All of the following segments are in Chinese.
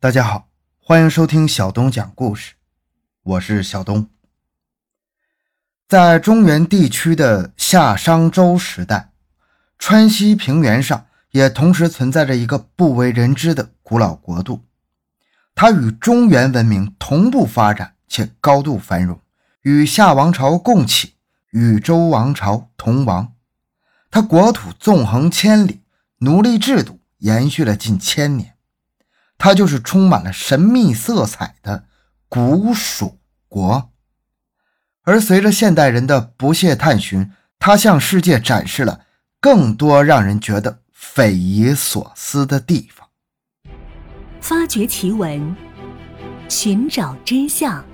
大家好，欢迎收听小东讲故事，我是小东。在中原地区的夏商周时代，川西平原上也同时存在着一个不为人知的古老国度，它与中原文明同步发展且高度繁荣，与夏王朝共起，与周王朝同亡。它国土纵横千里，奴隶制度延续了近千年。它就是充满了神秘色彩的古蜀国，而随着现代人的不懈探寻，它向世界展示了更多让人觉得匪夷所思的地方。发掘奇闻，寻找真相，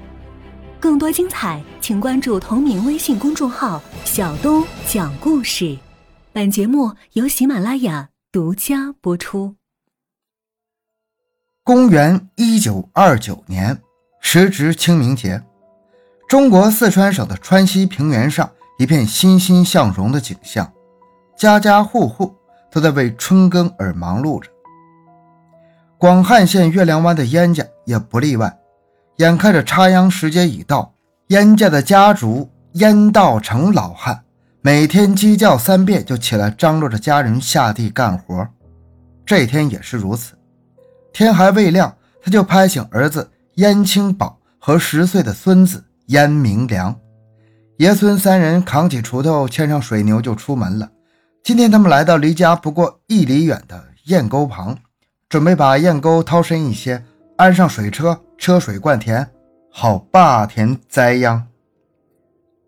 更多精彩，请关注同名微信公众号“小东讲故事”。本节目由喜马拉雅独家播出。公元一九二九年，时值清明节，中国四川省的川西平原上一片欣欣向荣的景象，家家户户都在为春耕而忙碌着。广汉县月亮湾的燕家也不例外，眼看着插秧时节已到，燕家的家主燕道成老汉每天鸡叫三遍就起来张罗着家人下地干活，这天也是如此。天还未亮，他就拍醒儿子燕青宝和十岁的孙子燕明良，爷孙三人扛起锄头，牵上水牛就出门了。今天他们来到离家不过一里远的堰沟旁，准备把堰沟掏深一些，安上水车，车水灌田，好霸田栽秧。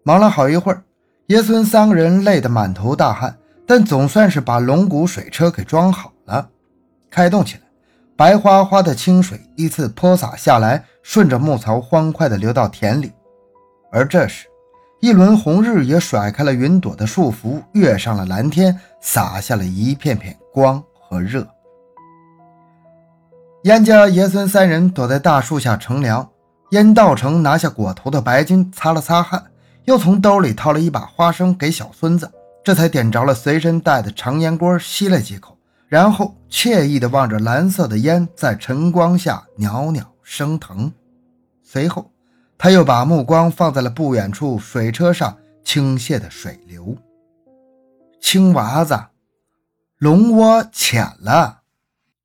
忙了好一会儿，爷孙三个人累得满头大汗，但总算是把龙骨水车给装好了，开动起来。白花花的清水依次泼洒下来，顺着木槽欢快地流到田里。而这时，一轮红日也甩开了云朵的束缚，跃上了蓝天，洒下了一片片光和热。燕家爷孙三人躲在大树下乘凉。燕道成拿下裹头的白巾，擦了擦汗，又从兜里掏了一把花生给小孙子，这才点着了随身带的长烟锅，吸了几口。然后惬意地望着蓝色的烟在晨光下袅袅升腾，随后他又把目光放在了不远处水车上倾泻的水流。青娃子，龙窝浅了。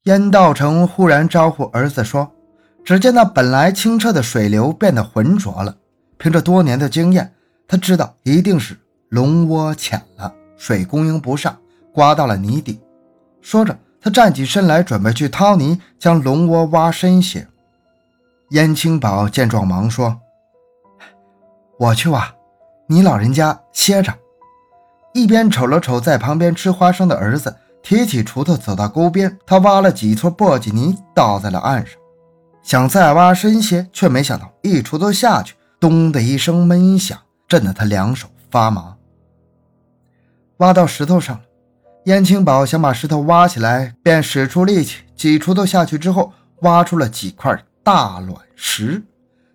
燕道成忽然招呼儿子说：“只见那本来清澈的水流变得浑浊了。凭着多年的经验，他知道一定是龙窝浅了，水供应不上，刮到了泥底。”说着，他站起身来，准备去掏泥，将龙窝挖深些。燕青宝见状，忙说：“我去挖，你老人家歇着。”一边瞅了瞅在旁边吃花生的儿子，提起锄头走到沟边，他挖了几撮簸箕泥，倒在了岸上，想再挖深些，却没想到一锄头下去，咚的一声闷响，震得他两手发麻。挖到石头上了。燕青宝想把石头挖起来，便使出力气，几锄头下去之后，挖出了几块大卵石。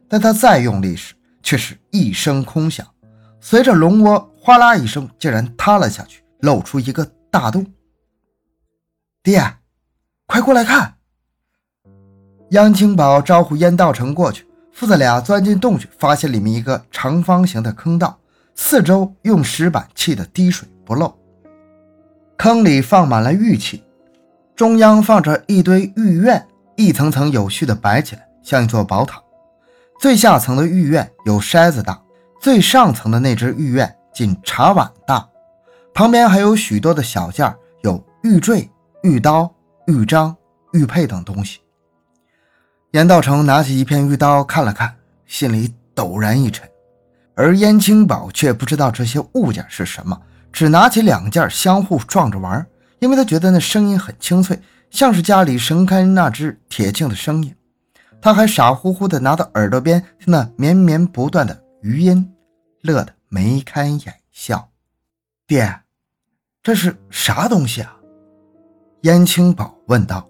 但他再用力时，却是一声空响，随着龙窝哗啦一声，竟然塌了下去，露出一个大洞。爹，快过来看！燕青宝招呼燕道成过去，父子俩钻进洞去，发现里面一个长方形的坑道，四周用石板砌得滴水不漏。坑里放满了玉器，中央放着一堆玉苑，一层层有序地摆起来，像一座宝塔。最下层的玉苑有筛子大，最上层的那只玉苑仅茶碗大。旁边还有许多的小件，有玉坠、玉刀、玉章、玉佩等东西。严道成拿起一片玉刀看了看，心里陡然一沉，而燕青宝却不知道这些物件是什么。只拿起两件相互撞着玩，因为他觉得那声音很清脆，像是家里神开那只铁磬的声音。他还傻乎乎地拿到耳朵边听那绵绵不断的余音，乐得眉开眼笑。爹，这是啥东西啊？燕青宝问道。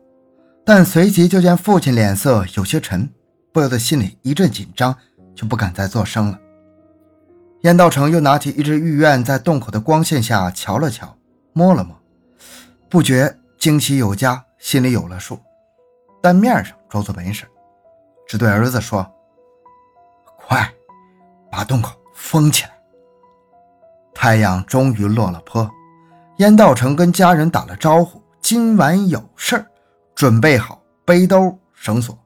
但随即就见父亲脸色有些沉，不由得心里一阵紧张，就不敢再作声了。燕道成又拿起一只玉燕，在洞口的光线下瞧了瞧，摸了摸，不觉惊喜有加，心里有了数。但面上装作没事，只对儿子说：“快，把洞口封起来。”太阳终于落了坡，燕道成跟家人打了招呼：“今晚有事儿，准备好背兜、绳索。”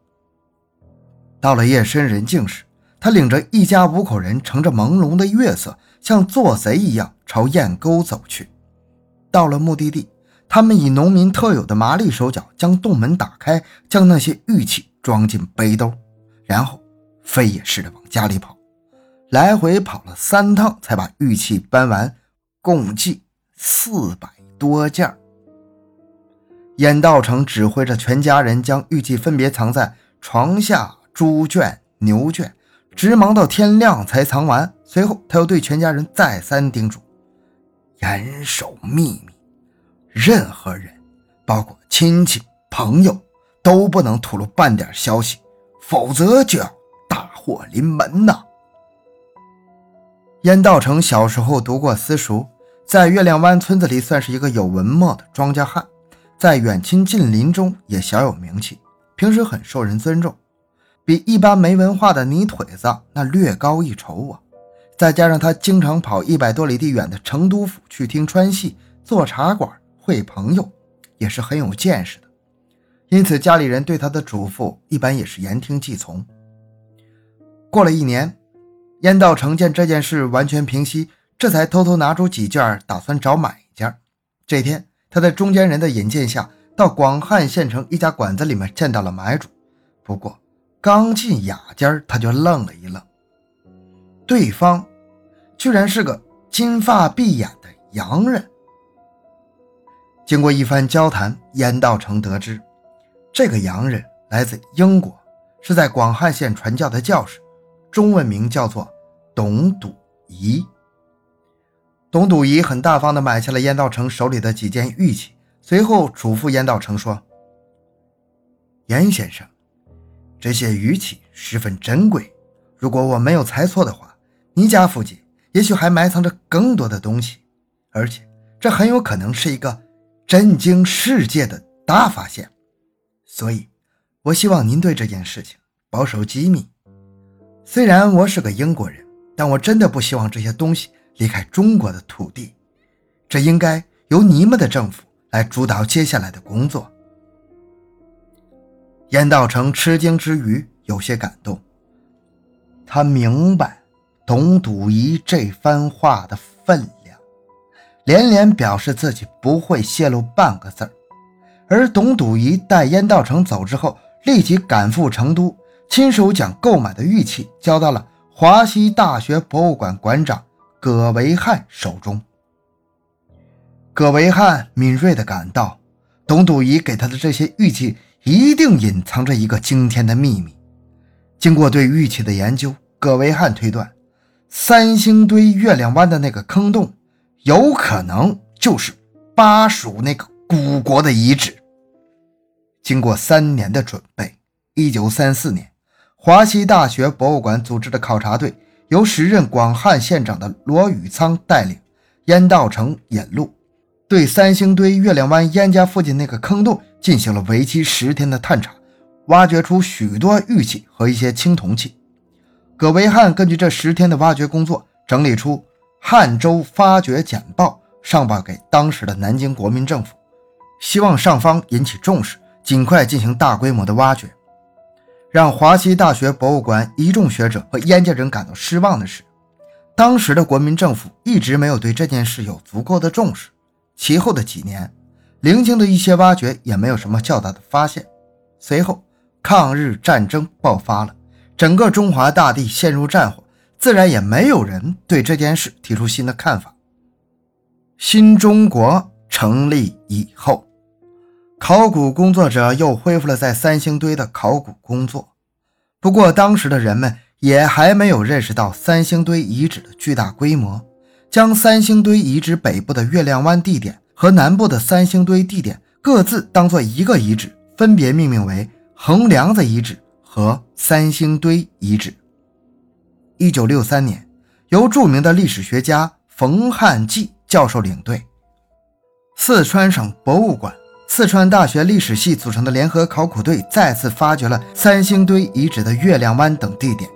到了夜深人静时，他领着一家五口人，乘着朦胧的月色，像做贼一样朝堰沟走去。到了目的地。他们以农民特有的麻利手脚将洞门打开，将那些玉器装进背兜，然后飞也似的往家里跑，来回跑了三趟才把玉器搬完，共计四百多件。燕道成指挥着全家人将玉器分别藏在床下、猪圈、牛圈，直忙到天亮才藏完。随后，他又对全家人再三叮嘱：严守秘密。任何人，包括亲戚朋友，都不能吐露半点消息，否则就要大祸临门呐！燕道成小时候读过私塾，在月亮湾村子里算是一个有文墨的庄稼汉，在远亲近邻中也小有名气，平时很受人尊重，比一般没文化的泥腿子那略高一筹啊！再加上他经常跑一百多里地远的成都府去听川戏、做茶馆。会朋友也是很有见识的，因此家里人对他的嘱咐一般也是言听计从。过了一年，燕道成见这件事完全平息，这才偷偷拿出几件，打算找买家。这天，他在中间人的引荐下，到广汉县城一家馆子里面见到了买主。不过，刚进雅间，他就愣了一愣，对方居然是个金发碧眼的洋人。经过一番交谈，燕道成得知，这个洋人来自英国，是在广汉县传教的教士，中文名叫做董笃仪。董笃仪很大方地买下了燕道成手里的几件玉器，随后嘱咐燕道成说：“严先生，这些玉器十分珍贵，如果我没有猜错的话，你家附近也许还埋藏着更多的东西，而且这很有可能是一个。”震惊世界的大发现，所以，我希望您对这件事情保守机密。虽然我是个英国人，但我真的不希望这些东西离开中国的土地。这应该由你们的政府来主导接下来的工作。燕道成吃惊之余有些感动，他明白董笃仪这番话的分量。连连表示自己不会泄露半个字儿，而董笃仪带燕道成走之后，立即赶赴成都，亲手将购买的玉器交到了华西大学博物馆馆长葛维汉手中。葛维汉敏锐地感到，董笃仪给他的这些玉器一定隐藏着一个惊天的秘密。经过对玉器的研究，葛维汉推断，三星堆月亮湾的那个坑洞。有可能就是巴蜀那个古国的遗址。经过三年的准备，一九三四年，华西大学博物馆组织的考察队由时任广汉县长的罗宇仓带领，燕道成引路，对三星堆月亮湾燕家附近那个坑洞进行了为期十天的探查，挖掘出许多玉器和一些青铜器。葛维汉根据这十天的挖掘工作，整理出。汉州发掘简报上报给当时的南京国民政府，希望上方引起重视，尽快进行大规模的挖掘。让华西大学博物馆一众学者和燕家人感到失望的是，当时的国民政府一直没有对这件事有足够的重视。其后的几年，零星的一些挖掘也没有什么较大的发现。随后，抗日战争爆发了，整个中华大地陷入战火。自然也没有人对这件事提出新的看法。新中国成立以后，考古工作者又恢复了在三星堆的考古工作。不过，当时的人们也还没有认识到三星堆遗址的巨大规模，将三星堆遗址北部的月亮湾地点和南部的三星堆地点各自当做一个遗址，分别命名为横梁子遗址和三星堆遗址。一九六三年，由著名的历史学家冯汉骥教授领队，四川省博物馆四川大学历史系组成的联合考古队再次发掘了三星堆遗址的月亮湾等地点。